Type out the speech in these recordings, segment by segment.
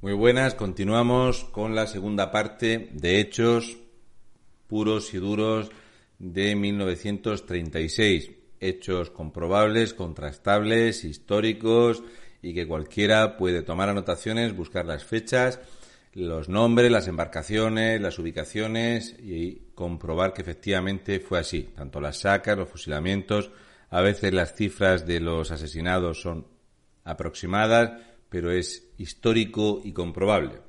Muy buenas, continuamos con la segunda parte de Hechos puros y duros de 1936. Hechos comprobables, contrastables, históricos y que cualquiera puede tomar anotaciones, buscar las fechas, los nombres, las embarcaciones, las ubicaciones y comprobar que efectivamente fue así. Tanto las sacas, los fusilamientos, a veces las cifras de los asesinados son aproximadas, pero es histórico y comprobable.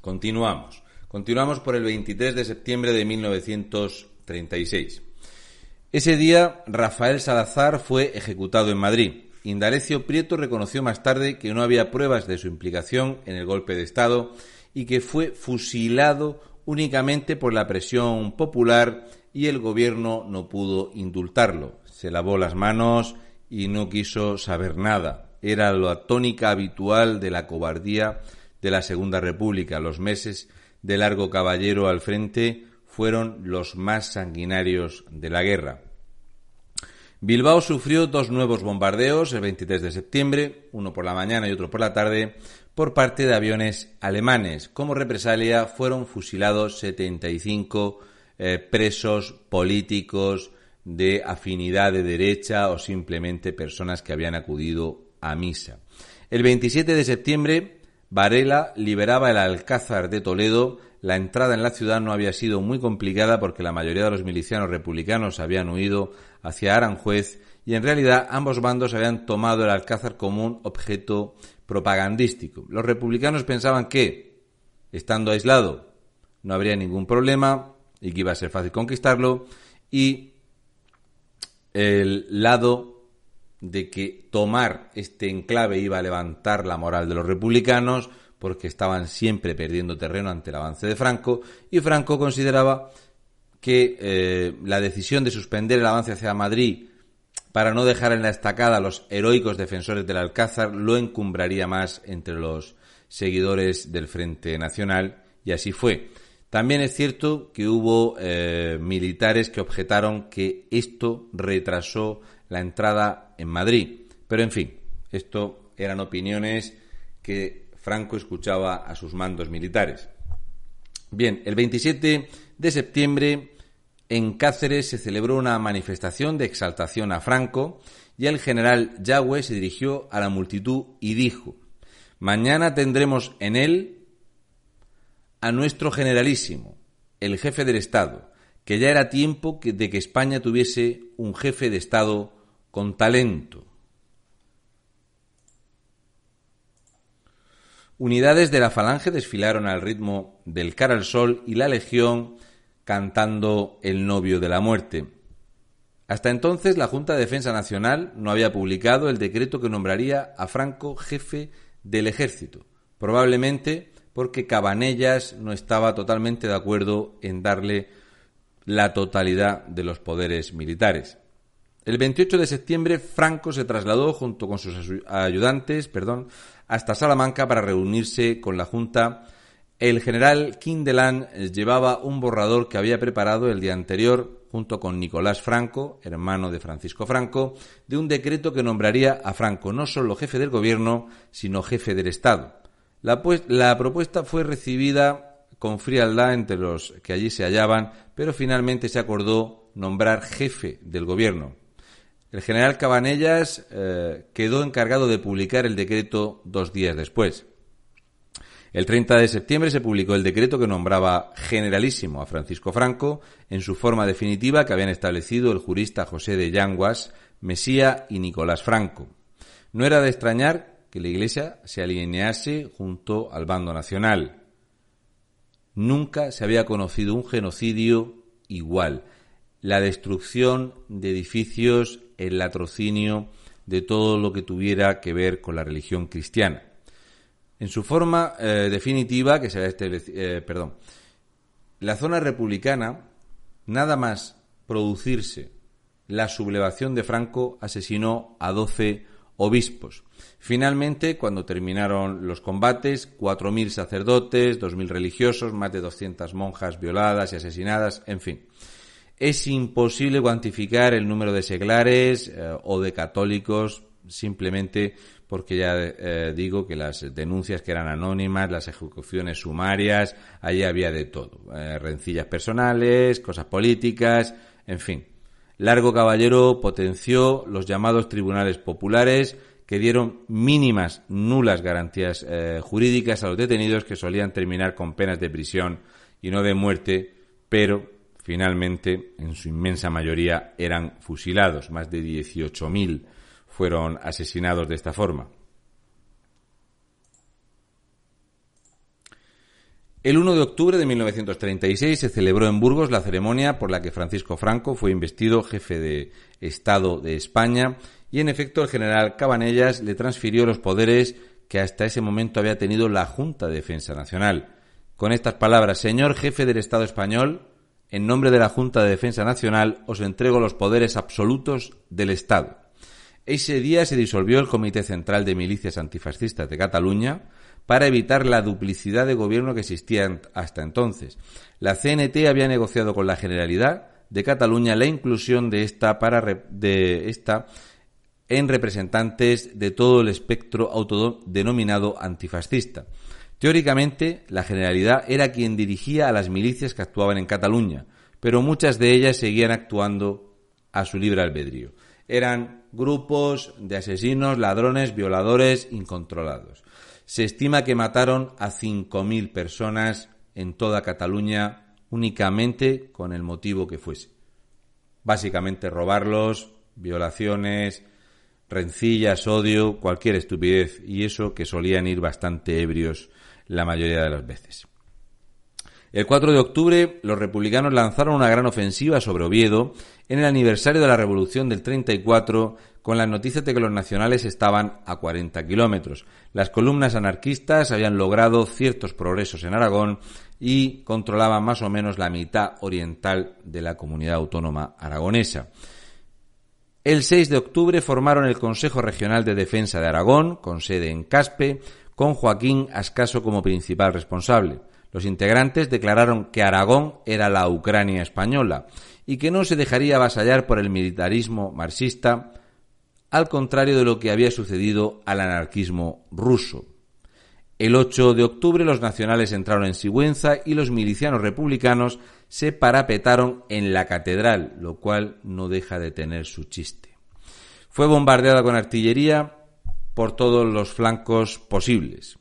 Continuamos. Continuamos por el 23 de septiembre de 1936. Ese día, Rafael Salazar fue ejecutado en Madrid. Indalecio Prieto reconoció más tarde que no había pruebas de su implicación en el golpe de Estado y que fue fusilado únicamente por la presión popular y el gobierno no pudo indultarlo. Se lavó las manos y no quiso saber nada era la tónica habitual de la cobardía de la Segunda República. Los meses de largo caballero al frente fueron los más sanguinarios de la guerra. Bilbao sufrió dos nuevos bombardeos el 23 de septiembre, uno por la mañana y otro por la tarde, por parte de aviones alemanes. Como represalia fueron fusilados 75 eh, presos políticos de afinidad de derecha o simplemente personas que habían acudido a misa. El 27 de septiembre, Varela liberaba el Alcázar de Toledo. La entrada en la ciudad no había sido muy complicada porque la mayoría de los milicianos republicanos habían huido hacia Aranjuez y en realidad ambos bandos habían tomado el Alcázar como un objeto propagandístico. Los republicanos pensaban que, estando aislado, no habría ningún problema y que iba a ser fácil conquistarlo y el lado de que tomar este enclave iba a levantar la moral de los republicanos porque estaban siempre perdiendo terreno ante el avance de Franco y Franco consideraba que eh, la decisión de suspender el avance hacia Madrid para no dejar en la estacada a los heroicos defensores del Alcázar lo encumbraría más entre los seguidores del Frente Nacional y así fue. También es cierto que hubo eh, militares que objetaron que esto retrasó la entrada en Madrid. Pero en fin, esto eran opiniones que Franco escuchaba a sus mandos militares. Bien, el 27 de septiembre en Cáceres se celebró una manifestación de exaltación a Franco y el general Yagüe se dirigió a la multitud y dijo, mañana tendremos en él a nuestro generalísimo, el jefe del Estado, que ya era tiempo de que España tuviese un jefe de Estado con talento. Unidades de la Falange desfilaron al ritmo del Cara al Sol y la Legión cantando El novio de la muerte. Hasta entonces la Junta de Defensa Nacional no había publicado el decreto que nombraría a Franco jefe del ejército, probablemente porque Cabanellas no estaba totalmente de acuerdo en darle la totalidad de los poderes militares. El 28 de septiembre, Franco se trasladó junto con sus ayudantes perdón, hasta Salamanca para reunirse con la Junta. El general Kindelan llevaba un borrador que había preparado el día anterior junto con Nicolás Franco, hermano de Francisco Franco, de un decreto que nombraría a Franco no solo jefe del gobierno, sino jefe del Estado. La, pues, la propuesta fue recibida con frialdad entre los que allí se hallaban, pero finalmente se acordó nombrar jefe del gobierno. El general Cabanellas eh, quedó encargado de publicar el decreto dos días después. El 30 de septiembre se publicó el decreto que nombraba generalísimo a Francisco Franco en su forma definitiva que habían establecido el jurista José de Yanguas, Mesía y Nicolás Franco. No era de extrañar que la Iglesia se alinease junto al bando nacional. Nunca se había conocido un genocidio igual. La destrucción de edificios, el latrocinio de todo lo que tuviera que ver con la religión cristiana. En su forma eh, definitiva, que se este, eh, perdón, la zona republicana, nada más producirse la sublevación de Franco, asesinó a 12 obispos. Finalmente, cuando terminaron los combates, 4.000 sacerdotes, 2.000 religiosos, más de 200 monjas violadas y asesinadas, en fin. Es imposible cuantificar el número de seglares eh, o de católicos simplemente porque ya eh, digo que las denuncias que eran anónimas, las ejecuciones sumarias, allí había de todo. Eh, rencillas personales, cosas políticas, en fin. Largo Caballero potenció los llamados tribunales populares que dieron mínimas, nulas garantías jurídicas a los detenidos que solían terminar con penas de prisión y no de muerte, pero finalmente, en su inmensa mayoría, eran fusilados. Más de 18.000 fueron asesinados de esta forma. El 1 de octubre de 1936 se celebró en Burgos la ceremonia por la que Francisco Franco fue investido jefe de Estado de España y en efecto el general Cabanellas le transfirió los poderes que hasta ese momento había tenido la Junta de Defensa Nacional. Con estas palabras, señor jefe del Estado español, en nombre de la Junta de Defensa Nacional os entrego los poderes absolutos del Estado. Ese día se disolvió el Comité Central de Milicias Antifascistas de Cataluña, para evitar la duplicidad de gobierno que existía hasta entonces. La CNT había negociado con la Generalidad de Cataluña la inclusión de esta para esta en representantes de todo el espectro autodenominado antifascista. Teóricamente, la Generalidad era quien dirigía a las milicias que actuaban en Cataluña, pero muchas de ellas seguían actuando a su libre albedrío. Eran grupos de asesinos, ladrones, violadores incontrolados. Se estima que mataron a 5.000 personas en toda Cataluña únicamente con el motivo que fuese. Básicamente robarlos, violaciones, rencillas, odio, cualquier estupidez, y eso que solían ir bastante ebrios la mayoría de las veces. El 4 de octubre, los republicanos lanzaron una gran ofensiva sobre Oviedo en el aniversario de la Revolución del 34 con las noticias de que los nacionales estaban a 40 kilómetros. Las columnas anarquistas habían logrado ciertos progresos en Aragón y controlaban más o menos la mitad oriental de la comunidad autónoma aragonesa. El 6 de octubre formaron el Consejo Regional de Defensa de Aragón, con sede en Caspe, con Joaquín Ascaso como principal responsable. Los integrantes declararon que Aragón era la Ucrania española y que no se dejaría avasallar por el militarismo marxista al contrario de lo que había sucedido al anarquismo ruso. El 8 de octubre los nacionales entraron en Sigüenza y los milicianos republicanos se parapetaron en la catedral, lo cual no deja de tener su chiste. Fue bombardeada con artillería por todos los flancos posibles.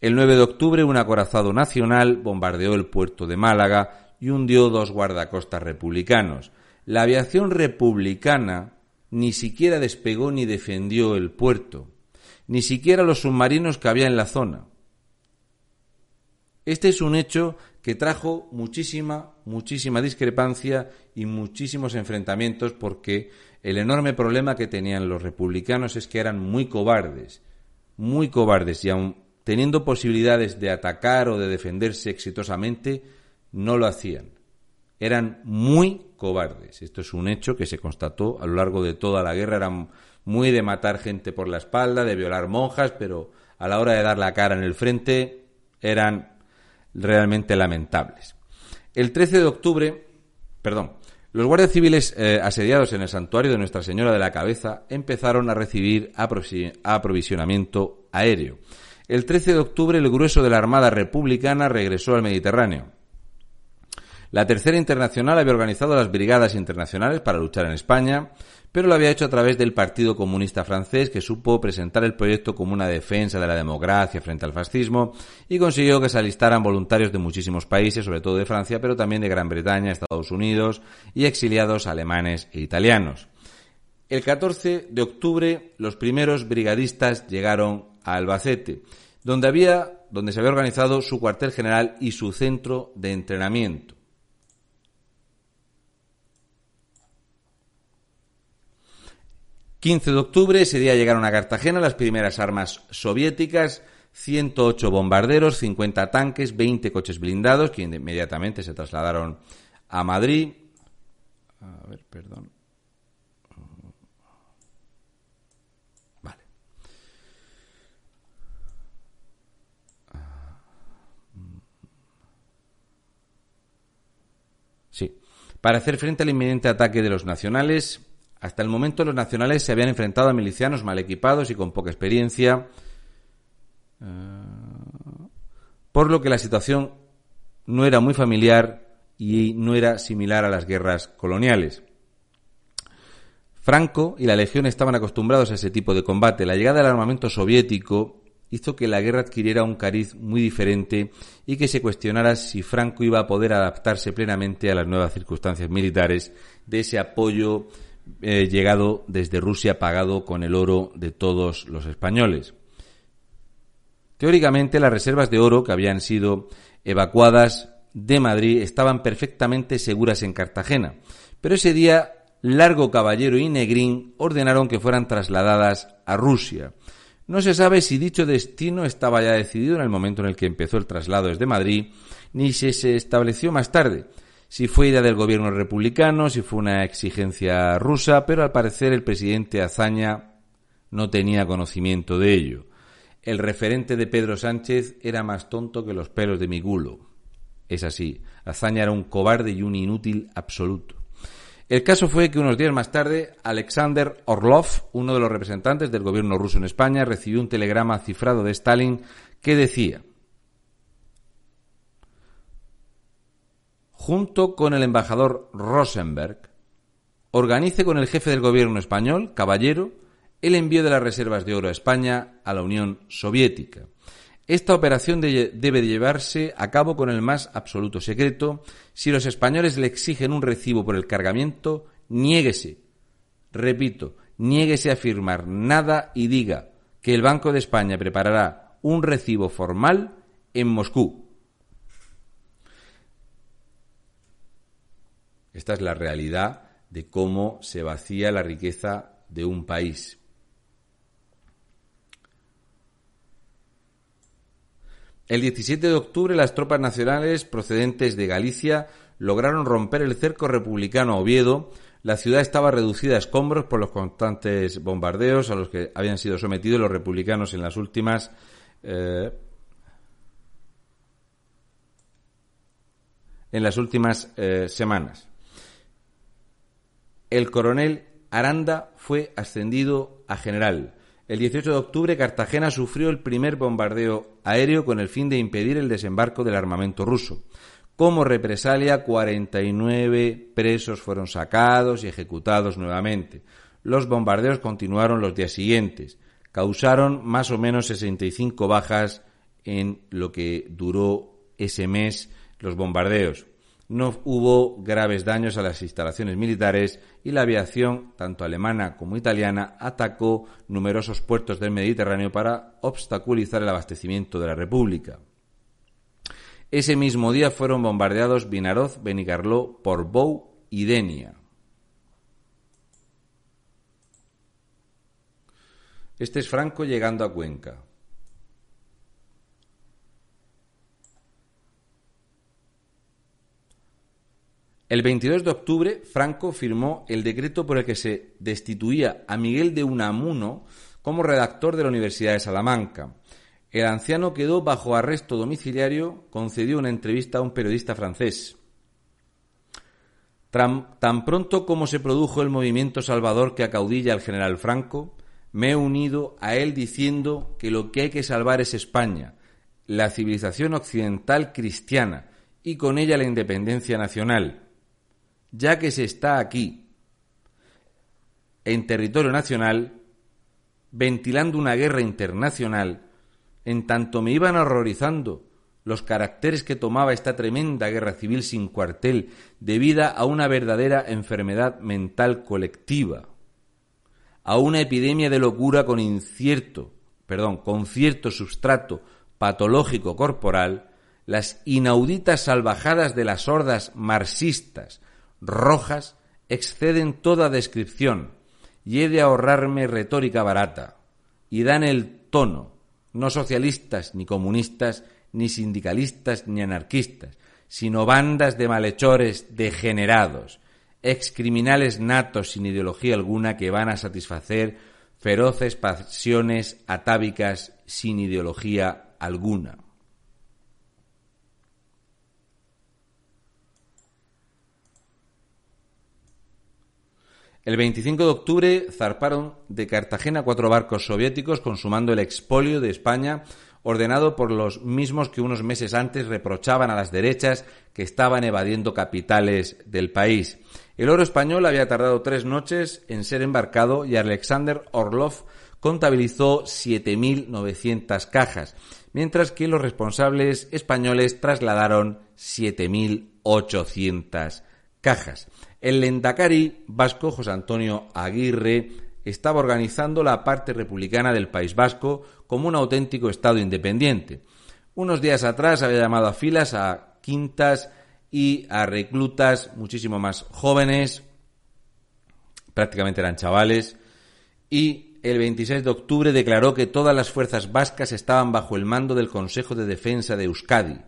El 9 de octubre un acorazado nacional bombardeó el puerto de Málaga y hundió dos guardacostas republicanos. La aviación republicana ni siquiera despegó ni defendió el puerto, ni siquiera los submarinos que había en la zona. Este es un hecho que trajo muchísima, muchísima discrepancia y muchísimos enfrentamientos porque el enorme problema que tenían los republicanos es que eran muy cobardes, muy cobardes y aun teniendo posibilidades de atacar o de defenderse exitosamente, no lo hacían eran muy cobardes. Esto es un hecho que se constató a lo largo de toda la guerra. Eran muy de matar gente por la espalda, de violar monjas, pero a la hora de dar la cara en el frente eran realmente lamentables. El 13 de octubre, perdón, los guardias civiles eh, asediados en el santuario de Nuestra Señora de la Cabeza empezaron a recibir aprovisionamiento aéreo. El 13 de octubre el grueso de la Armada Republicana regresó al Mediterráneo. La Tercera Internacional había organizado las brigadas internacionales para luchar en España, pero lo había hecho a través del Partido Comunista francés, que supo presentar el proyecto como una defensa de la democracia frente al fascismo y consiguió que se alistaran voluntarios de muchísimos países, sobre todo de Francia, pero también de Gran Bretaña, Estados Unidos y exiliados alemanes e italianos. El 14 de octubre, los primeros brigadistas llegaron a Albacete, donde había, donde se había organizado su cuartel general y su centro de entrenamiento. 15 de octubre, ese día llegaron a Cartagena las primeras armas soviéticas, 108 bombarderos, 50 tanques, 20 coches blindados, que inmediatamente se trasladaron a Madrid. A ver, perdón. Vale. Sí. Para hacer frente al inminente ataque de los nacionales, hasta el momento los nacionales se habían enfrentado a milicianos mal equipados y con poca experiencia, eh, por lo que la situación no era muy familiar y no era similar a las guerras coloniales. Franco y la Legión estaban acostumbrados a ese tipo de combate. La llegada del armamento soviético hizo que la guerra adquiriera un cariz muy diferente y que se cuestionara si Franco iba a poder adaptarse plenamente a las nuevas circunstancias militares de ese apoyo llegado desde Rusia pagado con el oro de todos los españoles. Teóricamente las reservas de oro que habían sido evacuadas de Madrid estaban perfectamente seguras en Cartagena, pero ese día Largo Caballero y Negrín ordenaron que fueran trasladadas a Rusia. No se sabe si dicho destino estaba ya decidido en el momento en el que empezó el traslado desde Madrid, ni si se estableció más tarde, si fue idea del gobierno republicano, si fue una exigencia rusa, pero al parecer el presidente Azaña no tenía conocimiento de ello. El referente de Pedro Sánchez era más tonto que los pelos de mi gulo. Es así, Azaña era un cobarde y un inútil absoluto. El caso fue que unos días más tarde, Alexander Orlov, uno de los representantes del gobierno ruso en España, recibió un telegrama cifrado de Stalin que decía junto con el embajador Rosenberg, organice con el jefe del gobierno español, Caballero, el envío de las reservas de oro a España a la Unión Soviética. Esta operación debe llevarse a cabo con el más absoluto secreto. Si los españoles le exigen un recibo por el cargamiento, niéguese. Repito, niéguese a firmar nada y diga que el Banco de España preparará un recibo formal en Moscú. Esta es la realidad de cómo se vacía la riqueza de un país. El 17 de octubre las tropas nacionales procedentes de Galicia lograron romper el cerco republicano a Oviedo. La ciudad estaba reducida a escombros por los constantes bombardeos a los que habían sido sometidos los republicanos en las últimas eh, en las últimas eh, semanas el coronel Aranda fue ascendido a general. El 18 de octubre Cartagena sufrió el primer bombardeo aéreo con el fin de impedir el desembarco del armamento ruso. Como represalia, 49 presos fueron sacados y ejecutados nuevamente. Los bombardeos continuaron los días siguientes. Causaron más o menos 65 bajas en lo que duró ese mes los bombardeos no hubo graves daños a las instalaciones militares y la aviación, tanto alemana como italiana, atacó numerosos puertos del Mediterráneo para obstaculizar el abastecimiento de la República. Ese mismo día fueron bombardeados Vinaroz, Benicarló, Portbou y Denia. Este es Franco llegando a Cuenca. El 22 de octubre, Franco firmó el decreto por el que se destituía a Miguel de Unamuno como redactor de la Universidad de Salamanca. El anciano quedó bajo arresto domiciliario, concedió una entrevista a un periodista francés. Tan pronto como se produjo el movimiento salvador que acaudilla al general Franco, me he unido a él diciendo que lo que hay que salvar es España, la civilización occidental cristiana y con ella la independencia nacional ya que se está aquí, en territorio nacional, ventilando una guerra internacional, en tanto me iban horrorizando los caracteres que tomaba esta tremenda guerra civil sin cuartel, debida a una verdadera enfermedad mental colectiva, a una epidemia de locura con incierto, perdón, con cierto sustrato patológico corporal, las inauditas salvajadas de las hordas marxistas, rojas exceden toda descripción y he de ahorrarme retórica barata. Y dan el tono, no socialistas, ni comunistas, ni sindicalistas, ni anarquistas, sino bandas de malhechores degenerados, excriminales natos sin ideología alguna que van a satisfacer feroces pasiones atávicas sin ideología alguna. El 25 de octubre zarparon de Cartagena cuatro barcos soviéticos consumando el expolio de España ordenado por los mismos que unos meses antes reprochaban a las derechas que estaban evadiendo capitales del país. El oro español había tardado tres noches en ser embarcado y Alexander Orlov contabilizó 7.900 cajas, mientras que los responsables españoles trasladaron 7.800 cajas. El lendakari vasco José Antonio Aguirre estaba organizando la parte republicana del País Vasco como un auténtico Estado independiente. Unos días atrás había llamado a filas a quintas y a reclutas muchísimo más jóvenes, prácticamente eran chavales, y el 26 de octubre declaró que todas las fuerzas vascas estaban bajo el mando del Consejo de Defensa de Euskadi,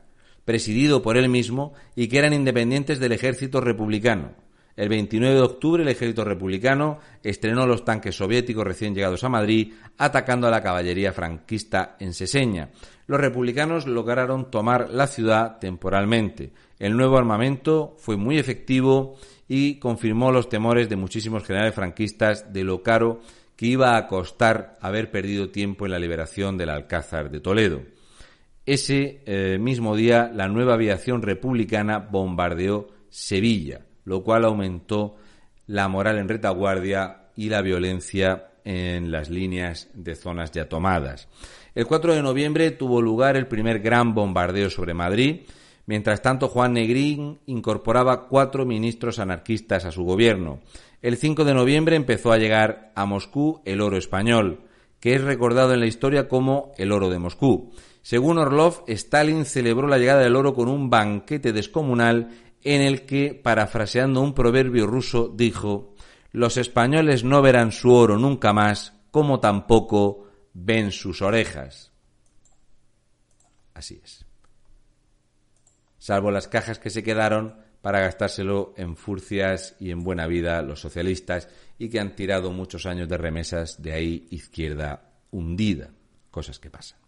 presidido por él mismo, y que eran independientes del ejército republicano. El 29 de octubre el ejército republicano estrenó los tanques soviéticos recién llegados a Madrid, atacando a la caballería franquista en Seseña. Los republicanos lograron tomar la ciudad temporalmente. El nuevo armamento fue muy efectivo y confirmó los temores de muchísimos generales franquistas de lo caro que iba a costar haber perdido tiempo en la liberación del Alcázar de Toledo. Ese eh, mismo día, la nueva aviación republicana bombardeó Sevilla lo cual aumentó la moral en retaguardia y la violencia en las líneas de zonas ya tomadas. El 4 de noviembre tuvo lugar el primer gran bombardeo sobre Madrid. Mientras tanto, Juan Negrín incorporaba cuatro ministros anarquistas a su gobierno. El 5 de noviembre empezó a llegar a Moscú el oro español, que es recordado en la historia como el oro de Moscú. Según Orlov, Stalin celebró la llegada del oro con un banquete descomunal en el que, parafraseando un proverbio ruso, dijo Los españoles no verán su oro nunca más, como tampoco ven sus orejas. Así es. Salvo las cajas que se quedaron para gastárselo en furcias y en buena vida los socialistas y que han tirado muchos años de remesas de ahí izquierda hundida. Cosas que pasan.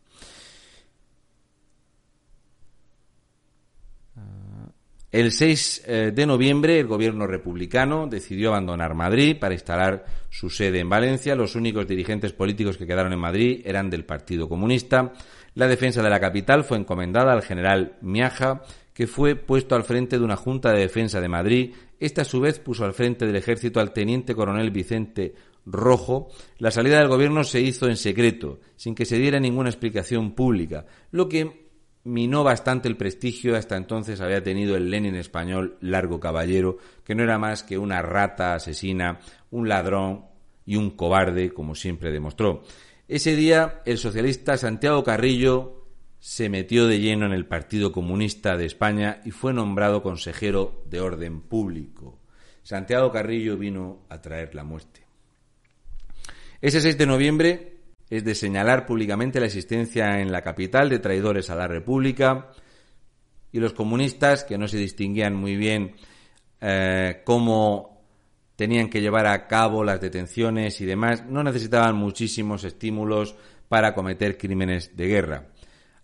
El 6 eh, de noviembre el gobierno republicano decidió abandonar Madrid para instalar su sede en Valencia. Los únicos dirigentes políticos que quedaron en Madrid eran del Partido Comunista. La defensa de la capital fue encomendada al general Miaja, que fue puesto al frente de una Junta de Defensa de Madrid. Esta a su vez puso al frente del ejército al teniente coronel Vicente Rojo. La salida del gobierno se hizo en secreto, sin que se diera ninguna explicación pública, lo que minó bastante el prestigio hasta entonces había tenido el Lenin español Largo Caballero, que no era más que una rata asesina, un ladrón y un cobarde, como siempre demostró. Ese día el socialista Santiago Carrillo se metió de lleno en el Partido Comunista de España y fue nombrado consejero de orden público. Santiago Carrillo vino a traer la muerte. Ese 6 de noviembre es de señalar públicamente la existencia en la capital de traidores a la República y los comunistas, que no se distinguían muy bien eh, cómo tenían que llevar a cabo las detenciones y demás, no necesitaban muchísimos estímulos para cometer crímenes de guerra.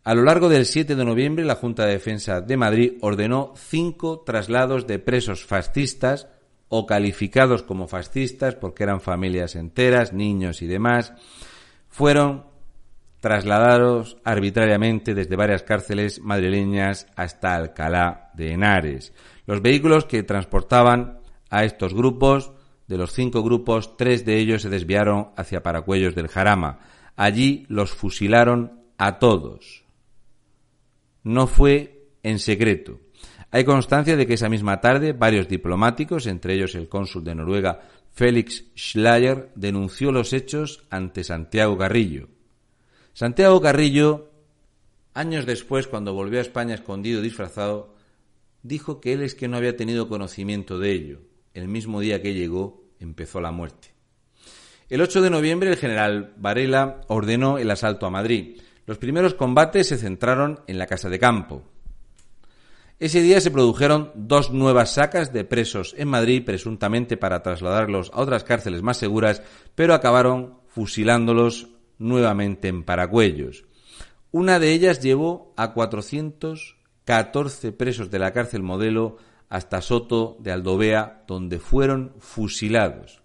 A lo largo del 7 de noviembre, la Junta de Defensa de Madrid ordenó cinco traslados de presos fascistas o calificados como fascistas porque eran familias enteras, niños y demás, fueron trasladados arbitrariamente desde varias cárceles madrileñas hasta Alcalá de Henares. Los vehículos que transportaban a estos grupos, de los cinco grupos, tres de ellos se desviaron hacia Paracuellos del Jarama. Allí los fusilaron a todos. No fue en secreto. Hay constancia de que esa misma tarde varios diplomáticos, entre ellos el cónsul de Noruega Félix Schleyer denunció los hechos ante Santiago Carrillo. Santiago Carrillo, años después, cuando volvió a España escondido, disfrazado, dijo que él es que no había tenido conocimiento de ello. El mismo día que llegó, empezó la muerte. El 8 de noviembre el general Varela ordenó el asalto a Madrid. Los primeros combates se centraron en la Casa de Campo. Ese día se produjeron dos nuevas sacas de presos en Madrid, presuntamente para trasladarlos a otras cárceles más seguras, pero acabaron fusilándolos nuevamente en Paracuellos. Una de ellas llevó a 414 presos de la cárcel modelo hasta Soto de Aldovea, donde fueron fusilados.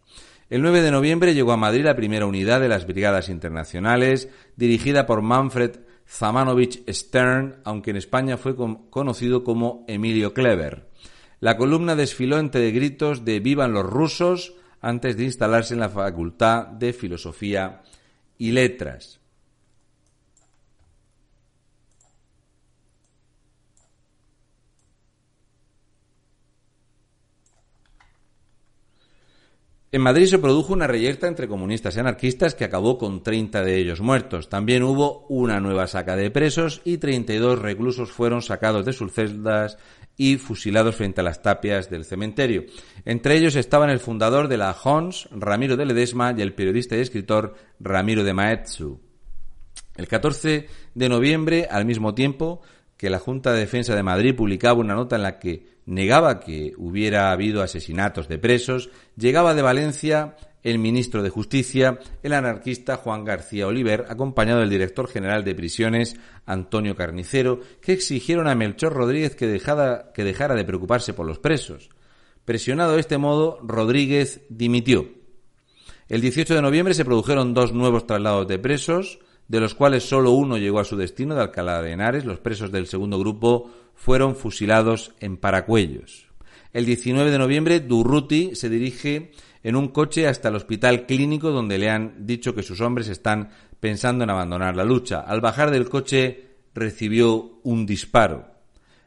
El 9 de noviembre llegó a Madrid la primera unidad de las Brigadas Internacionales, dirigida por Manfred Zamanovich Stern, aunque en España fue conocido como Emilio Kleber. La columna desfiló entre gritos de Vivan los rusos antes de instalarse en la Facultad de Filosofía y Letras. En Madrid se produjo una reyerta entre comunistas y anarquistas que acabó con 30 de ellos muertos. También hubo una nueva saca de presos y 32 reclusos fueron sacados de sus celdas y fusilados frente a las tapias del cementerio. Entre ellos estaban el fundador de la Hons, Ramiro de Ledesma, y el periodista y escritor Ramiro de Maetzu. El 14 de noviembre, al mismo tiempo que la Junta de Defensa de Madrid publicaba una nota en la que negaba que hubiera habido asesinatos de presos, llegaba de Valencia el ministro de Justicia, el anarquista Juan García Oliver, acompañado del director general de prisiones, Antonio Carnicero, que exigieron a Melchor Rodríguez que dejara, que dejara de preocuparse por los presos. Presionado de este modo, Rodríguez dimitió. El 18 de noviembre se produjeron dos nuevos traslados de presos, de los cuales solo uno llegó a su destino de Alcalá de Henares. Los presos del segundo grupo fueron fusilados en Paracuellos. El 19 de noviembre, Durruti se dirige en un coche hasta el hospital clínico donde le han dicho que sus hombres están pensando en abandonar la lucha. Al bajar del coche recibió un disparo.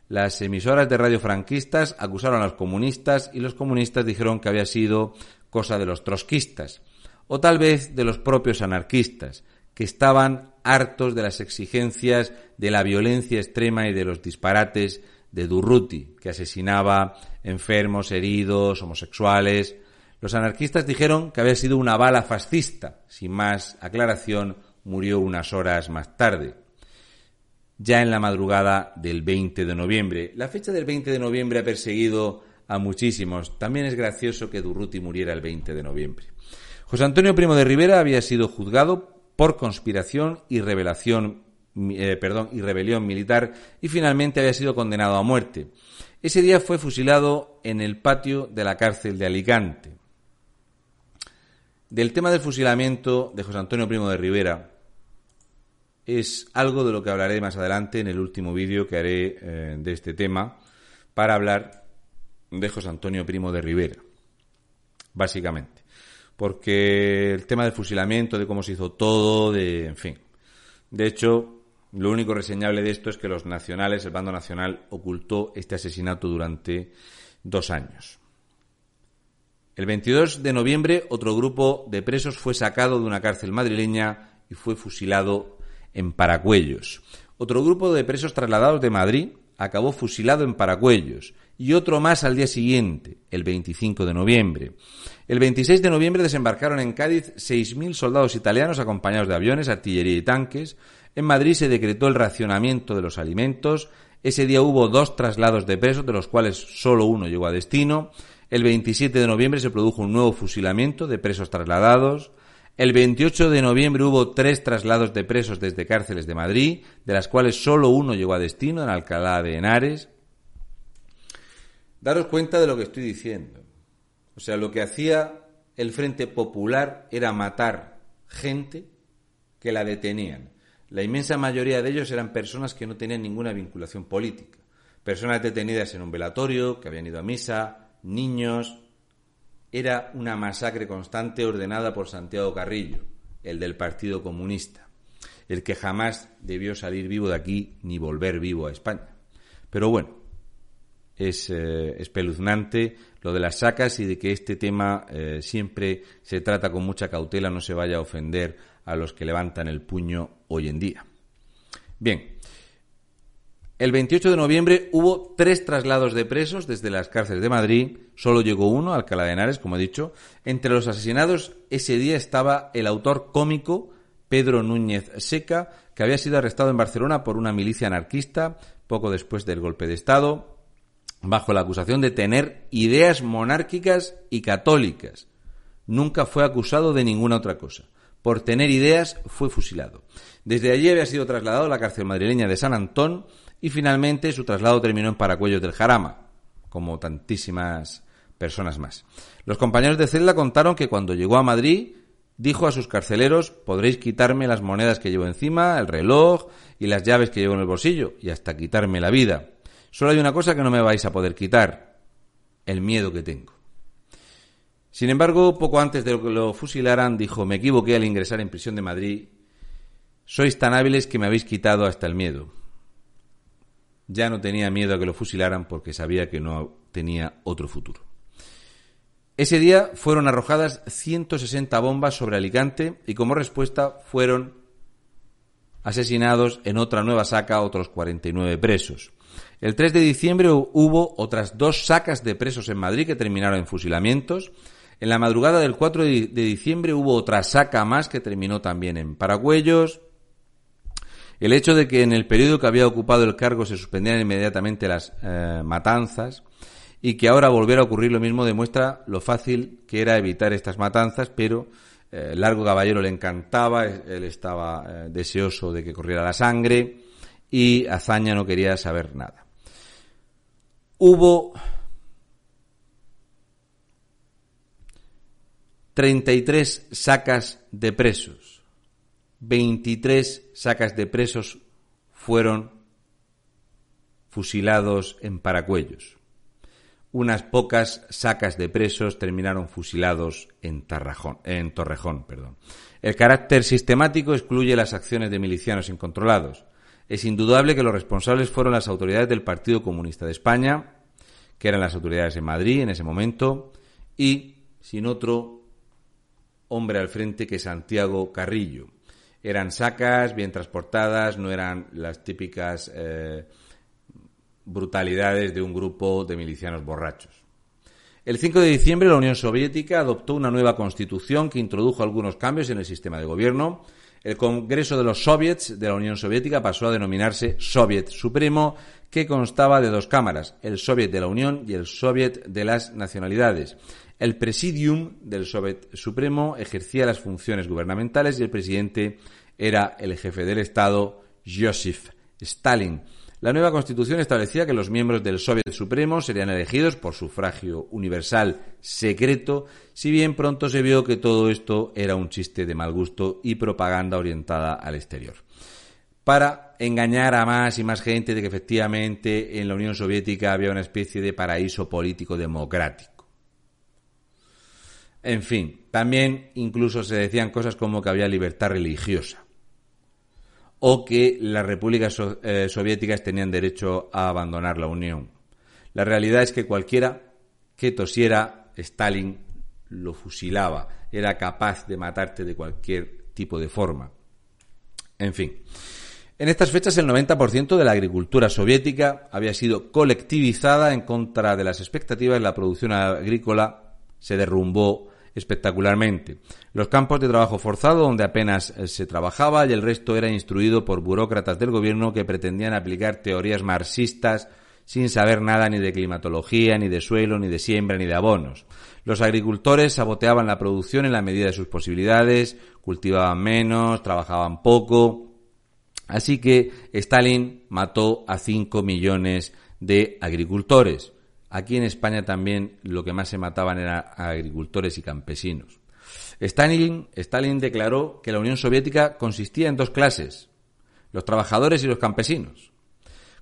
Las emisoras de radio franquistas acusaron a los comunistas y los comunistas dijeron que había sido cosa de los trotskistas o tal vez de los propios anarquistas que estaban hartos de las exigencias de la violencia extrema y de los disparates de Durruti, que asesinaba enfermos, heridos, homosexuales. Los anarquistas dijeron que había sido una bala fascista. Sin más aclaración, murió unas horas más tarde, ya en la madrugada del 20 de noviembre. La fecha del 20 de noviembre ha perseguido a muchísimos. También es gracioso que Durruti muriera el 20 de noviembre. José Antonio Primo de Rivera había sido juzgado por conspiración y revelación, eh, perdón, y rebelión militar y finalmente había sido condenado a muerte. Ese día fue fusilado en el patio de la cárcel de Alicante. Del tema del fusilamiento de José Antonio Primo de Rivera es algo de lo que hablaré más adelante en el último vídeo que haré eh, de este tema para hablar de José Antonio Primo de Rivera, básicamente porque el tema del fusilamiento, de cómo se hizo todo, de, en fin. De hecho, lo único reseñable de esto es que los nacionales, el bando nacional, ocultó este asesinato durante dos años. El 22 de noviembre, otro grupo de presos fue sacado de una cárcel madrileña y fue fusilado en Paracuellos. Otro grupo de presos trasladados de Madrid acabó fusilado en Paracuellos y otro más al día siguiente, el 25 de noviembre. El 26 de noviembre desembarcaron en Cádiz 6.000 soldados italianos acompañados de aviones, artillería y tanques. En Madrid se decretó el racionamiento de los alimentos. Ese día hubo dos traslados de presos, de los cuales solo uno llegó a destino. El 27 de noviembre se produjo un nuevo fusilamiento de presos trasladados. El 28 de noviembre hubo tres traslados de presos desde cárceles de Madrid, de las cuales solo uno llegó a destino, en Alcalá de Henares. Daros cuenta de lo que estoy diciendo. O sea, lo que hacía el Frente Popular era matar gente que la detenían. La inmensa mayoría de ellos eran personas que no tenían ninguna vinculación política. Personas detenidas en un velatorio, que habían ido a misa, niños. Era una masacre constante ordenada por Santiago Carrillo, el del Partido Comunista, el que jamás debió salir vivo de aquí ni volver vivo a España. Pero bueno, es eh, espeluznante lo de las sacas y de que este tema eh, siempre se trata con mucha cautela, no se vaya a ofender a los que levantan el puño hoy en día. Bien, El 28 de noviembre hubo tres traslados de presos desde las cárceles de Madrid. Solo llegó uno, Alcalá de Henares, como he dicho. Entre los asesinados ese día estaba el autor cómico Pedro Núñez Seca, que había sido arrestado en Barcelona por una milicia anarquista poco después del golpe de Estado, bajo la acusación de tener ideas monárquicas y católicas. Nunca fue acusado de ninguna otra cosa. Por tener ideas fue fusilado. Desde allí había sido trasladado a la cárcel madrileña de San Antón y finalmente su traslado terminó en Paracuellos del Jarama, como tantísimas personas más. Los compañeros de celda contaron que cuando llegó a Madrid dijo a sus carceleros podréis quitarme las monedas que llevo encima, el reloj y las llaves que llevo en el bolsillo y hasta quitarme la vida. Solo hay una cosa que no me vais a poder quitar, el miedo que tengo. Sin embargo, poco antes de que lo fusilaran, dijo, me equivoqué al ingresar en prisión de Madrid. Sois tan hábiles que me habéis quitado hasta el miedo. Ya no tenía miedo a que lo fusilaran porque sabía que no tenía otro futuro. Ese día fueron arrojadas 160 bombas sobre Alicante y como respuesta fueron asesinados en otra nueva saca otros 49 presos. El 3 de diciembre hubo otras dos sacas de presos en Madrid que terminaron en fusilamientos. En la madrugada del 4 de diciembre hubo otra saca más que terminó también en Paragüellos. El hecho de que en el periodo que había ocupado el cargo se suspendieran inmediatamente las eh, matanzas y que ahora volviera a ocurrir lo mismo demuestra lo fácil que era evitar estas matanzas, pero eh, Largo Caballero le encantaba, él estaba eh, deseoso de que corriera la sangre y Azaña no quería saber nada. Hubo 33 sacas de presos 23 sacas de presos fueron fusilados en Paracuellos. Unas pocas sacas de presos terminaron fusilados en, en Torrejón. Perdón. El carácter sistemático excluye las acciones de milicianos incontrolados. Es indudable que los responsables fueron las autoridades del Partido Comunista de España, que eran las autoridades en Madrid en ese momento, y sin otro hombre al frente que Santiago Carrillo, eran sacas, bien transportadas, no eran las típicas eh, brutalidades de un grupo de milicianos borrachos. El 5 de diciembre la Unión Soviética adoptó una nueva constitución que introdujo algunos cambios en el sistema de gobierno. El Congreso de los Soviets de la Unión Soviética pasó a denominarse Soviet Supremo, que constaba de dos cámaras, el Soviet de la Unión y el Soviet de las Nacionalidades. El Presidium del Soviet Supremo ejercía las funciones gubernamentales y el presidente era el jefe del Estado, Joseph Stalin. La nueva constitución establecía que los miembros del Soviet Supremo serían elegidos por sufragio universal secreto, si bien pronto se vio que todo esto era un chiste de mal gusto y propaganda orientada al exterior. Para engañar a más y más gente de que efectivamente en la Unión Soviética había una especie de paraíso político democrático. En fin, también incluso se decían cosas como que había libertad religiosa o que las repúblicas eh, soviéticas tenían derecho a abandonar la Unión. La realidad es que cualquiera que tosiera, Stalin lo fusilaba, era capaz de matarte de cualquier tipo de forma. En fin, en estas fechas el 90% de la agricultura soviética había sido colectivizada en contra de las expectativas, la producción agrícola se derrumbó espectacularmente. Los campos de trabajo forzado donde apenas eh, se trabajaba y el resto era instruido por burócratas del gobierno que pretendían aplicar teorías marxistas sin saber nada ni de climatología, ni de suelo, ni de siembra, ni de abonos. Los agricultores saboteaban la producción en la medida de sus posibilidades, cultivaban menos, trabajaban poco. Así que Stalin mató a 5 millones de agricultores. Aquí en España también lo que más se mataban eran agricultores y campesinos. Stalin, Stalin declaró que la Unión Soviética consistía en dos clases, los trabajadores y los campesinos,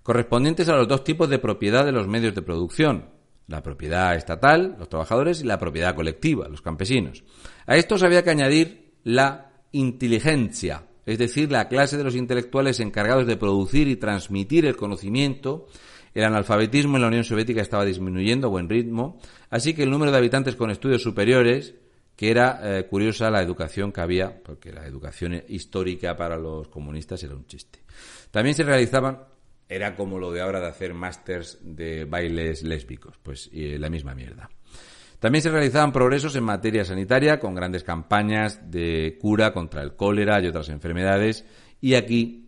correspondientes a los dos tipos de propiedad de los medios de producción, la propiedad estatal, los trabajadores, y la propiedad colectiva, los campesinos. A estos había que añadir la inteligencia, es decir, la clase de los intelectuales encargados de producir y transmitir el conocimiento el analfabetismo en la Unión Soviética estaba disminuyendo a buen ritmo, así que el número de habitantes con estudios superiores, que era eh, curiosa la educación que había, porque la educación histórica para los comunistas era un chiste. También se realizaban Era como lo de ahora de hacer másters de bailes lésbicos, pues la misma mierda. También se realizaban progresos en materia sanitaria con grandes campañas de cura contra el cólera y otras enfermedades y aquí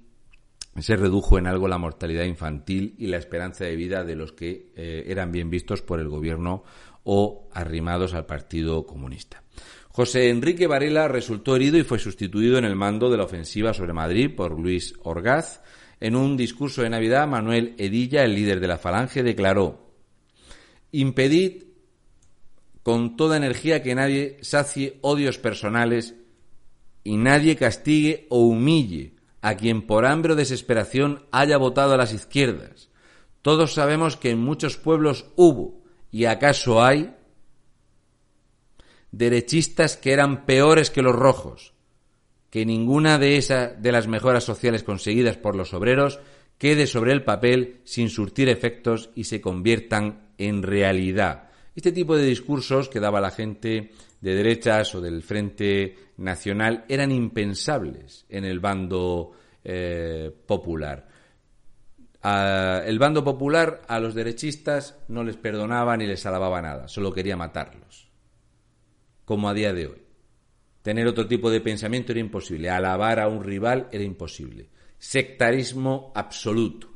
se redujo en algo la mortalidad infantil y la esperanza de vida de los que eh, eran bien vistos por el gobierno o arrimados al Partido Comunista. José Enrique Varela resultó herido y fue sustituido en el mando de la ofensiva sobre Madrid por Luis Orgaz. En un discurso de Navidad, Manuel Edilla, el líder de la Falange, declaró Impedid con toda energía que nadie sacie odios personales y nadie castigue o humille a quien por hambre o desesperación haya votado a las izquierdas. Todos sabemos que en muchos pueblos hubo, y acaso hay, derechistas que eran peores que los rojos, que ninguna de esas de las mejoras sociales conseguidas por los obreros quede sobre el papel sin surtir efectos y se conviertan en realidad. Este tipo de discursos que daba la gente de derechas o del Frente Nacional eran impensables en el bando eh, popular. el bando popular a los derechistas no les perdonaba ni les alababa nada, solo quería matarlos como a día de hoy. Tener otro tipo de pensamiento era imposible. Alabar a un rival era imposible. Sectarismo absoluto.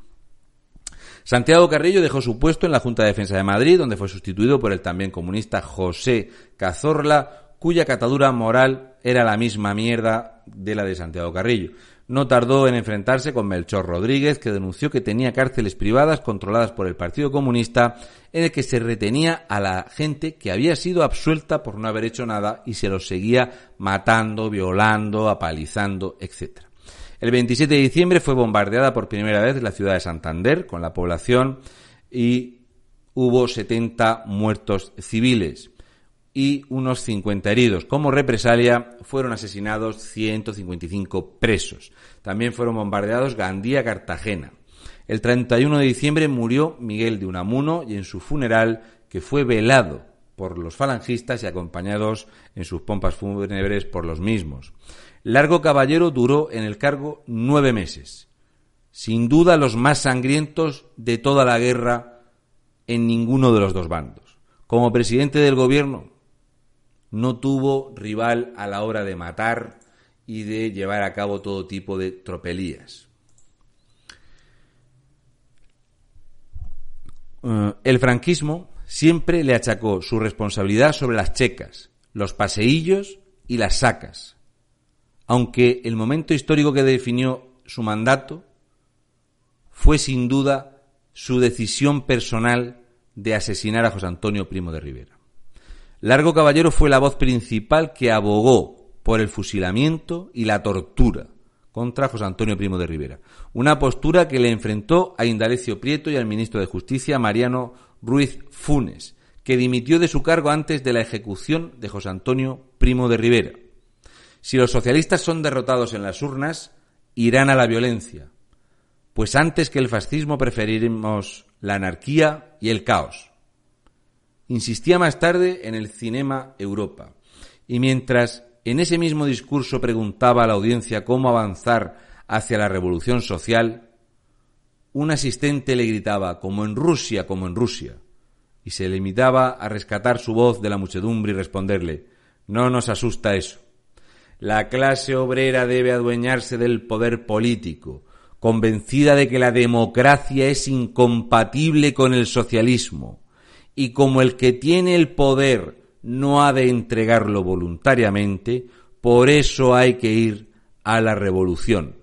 Santiago Carrillo dejó su puesto en la Junta de Defensa de Madrid, donde fue sustituido por el también comunista José Cazorla, cuya catadura moral era la misma mierda de la de Santiago Carrillo. No tardó en enfrentarse con Melchor Rodríguez, que denunció que tenía cárceles privadas controladas por el Partido Comunista, en el que se retenía a la gente que había sido absuelta por no haber hecho nada y se los seguía matando, violando, apalizando, etc. El 27 de diciembre fue bombardeada por primera vez la ciudad de Santander con la población y hubo 70 muertos civiles y unos 50 heridos. Como represalia fueron asesinados 155 presos. También fueron bombardeados Gandía, Cartagena. El 31 de diciembre murió Miguel de Unamuno y en su funeral, que fue velado por los falangistas y acompañados en sus pompas fúnebres por los mismos. Largo Caballero duró en el cargo nueve meses, sin duda los más sangrientos de toda la guerra en ninguno de los dos bandos. Como presidente del gobierno no tuvo rival a la hora de matar y de llevar a cabo todo tipo de tropelías. Eh, el franquismo siempre le achacó su responsabilidad sobre las checas, los paseillos y las sacas, aunque el momento histórico que definió su mandato fue sin duda su decisión personal de asesinar a José Antonio Primo de Rivera. Largo Caballero fue la voz principal que abogó por el fusilamiento y la tortura contra José Antonio Primo de Rivera. Una postura que le enfrentó a Indalecio Prieto y al ministro de Justicia Mariano Ruiz Funes, que dimitió de su cargo antes de la ejecución de José Antonio Primo de Rivera. Si los socialistas son derrotados en las urnas, irán a la violencia, pues antes que el fascismo preferiremos la anarquía y el caos. Insistía más tarde en el Cinema Europa. Y mientras en ese mismo discurso preguntaba a la audiencia cómo avanzar hacia la revolución social, un asistente le gritaba, como en Rusia, como en Rusia, y se limitaba a rescatar su voz de la muchedumbre y responderle, no nos asusta eso. La clase obrera debe adueñarse del poder político, convencida de que la democracia es incompatible con el socialismo y como el que tiene el poder no ha de entregarlo voluntariamente, por eso hay que ir a la revolución,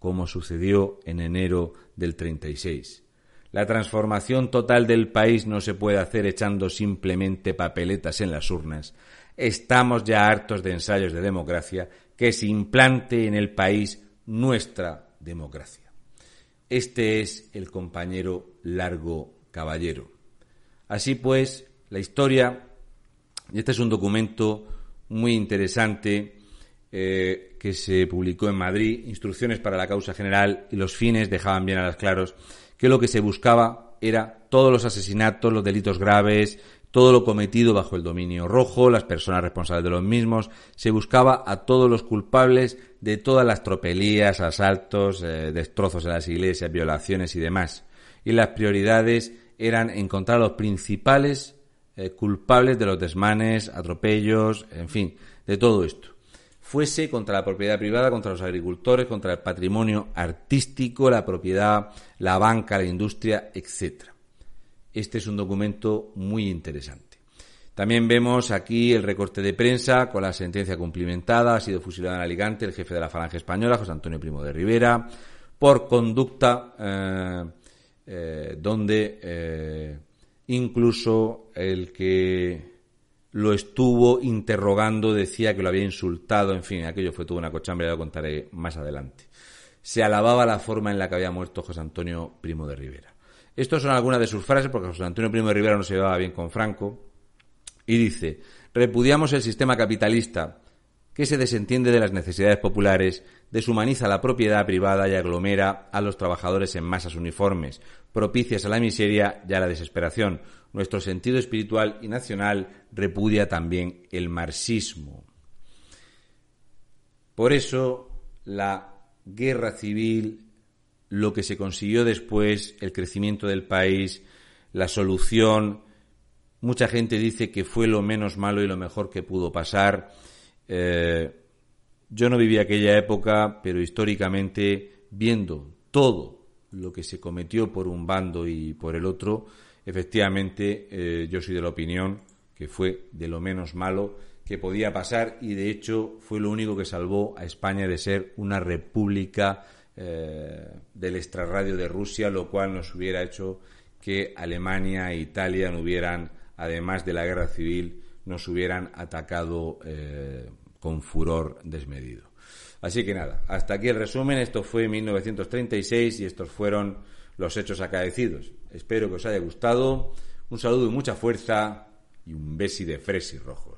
como sucedió en enero del 36. La transformación total del país no se puede hacer echando simplemente papeletas en las urnas. Estamos ya hartos de ensayos de democracia que se implante en el país nuestra democracia. Este es el compañero Largo Caballero. Así pues, la historia, y este es un documento muy interesante eh, que se publicó en Madrid, Instrucciones para la Causa General, y los fines dejaban bien a las claros que lo que se buscaba era todos los asesinatos, los delitos graves, todo lo cometido bajo el dominio rojo, las personas responsables de los mismos, se buscaba a todos los culpables de todas las tropelías, asaltos, eh, destrozos en las iglesias, violaciones y demás. Y las prioridades eran encontrar a los principales eh, culpables de los desmanes, atropellos, en fin, de todo esto. Fuese contra la propiedad privada, contra los agricultores, contra el patrimonio artístico, la propiedad, la banca, la industria, etc. Este es un documento muy interesante. También vemos aquí el recorte de prensa con la sentencia cumplimentada. Ha sido fusilado en Alicante el jefe de la Falange Española, José Antonio Primo de Rivera, por conducta eh, eh, donde Incluso el que lo estuvo interrogando decía que lo había insultado, en fin, aquello fue toda una cochambre, ya lo contaré más adelante. Se alababa la forma en la que había muerto José Antonio Primo de Rivera. Estas son algunas de sus frases, porque José Antonio Primo de Rivera no se llevaba bien con Franco, y dice, repudiamos el sistema capitalista que se desentiende de las necesidades populares, deshumaniza la propiedad privada y aglomera a los trabajadores en masas uniformes, propicias a la miseria y a la desesperación. Nuestro sentido espiritual y nacional repudia también el marxismo. Por eso, la guerra civil, lo que se consiguió después, el crecimiento del país, la solución, mucha gente dice que fue lo menos malo y lo mejor que pudo pasar. Eh, yo no viví aquella época, pero históricamente, viendo todo lo que se cometió por un bando y por el otro, efectivamente eh, yo soy de la opinión que fue de lo menos malo que podía pasar y de hecho fue lo único que salvó a España de ser una república eh, del extrarradio de Rusia, lo cual nos hubiera hecho que Alemania e Italia no hubieran, además de la guerra civil, nos hubieran atacado eh, con furor desmedido. Así que nada, hasta aquí el resumen. Esto fue 1936 y estos fueron los hechos acaecidos. Espero que os haya gustado. Un saludo y mucha fuerza y un besi de fresi rojos.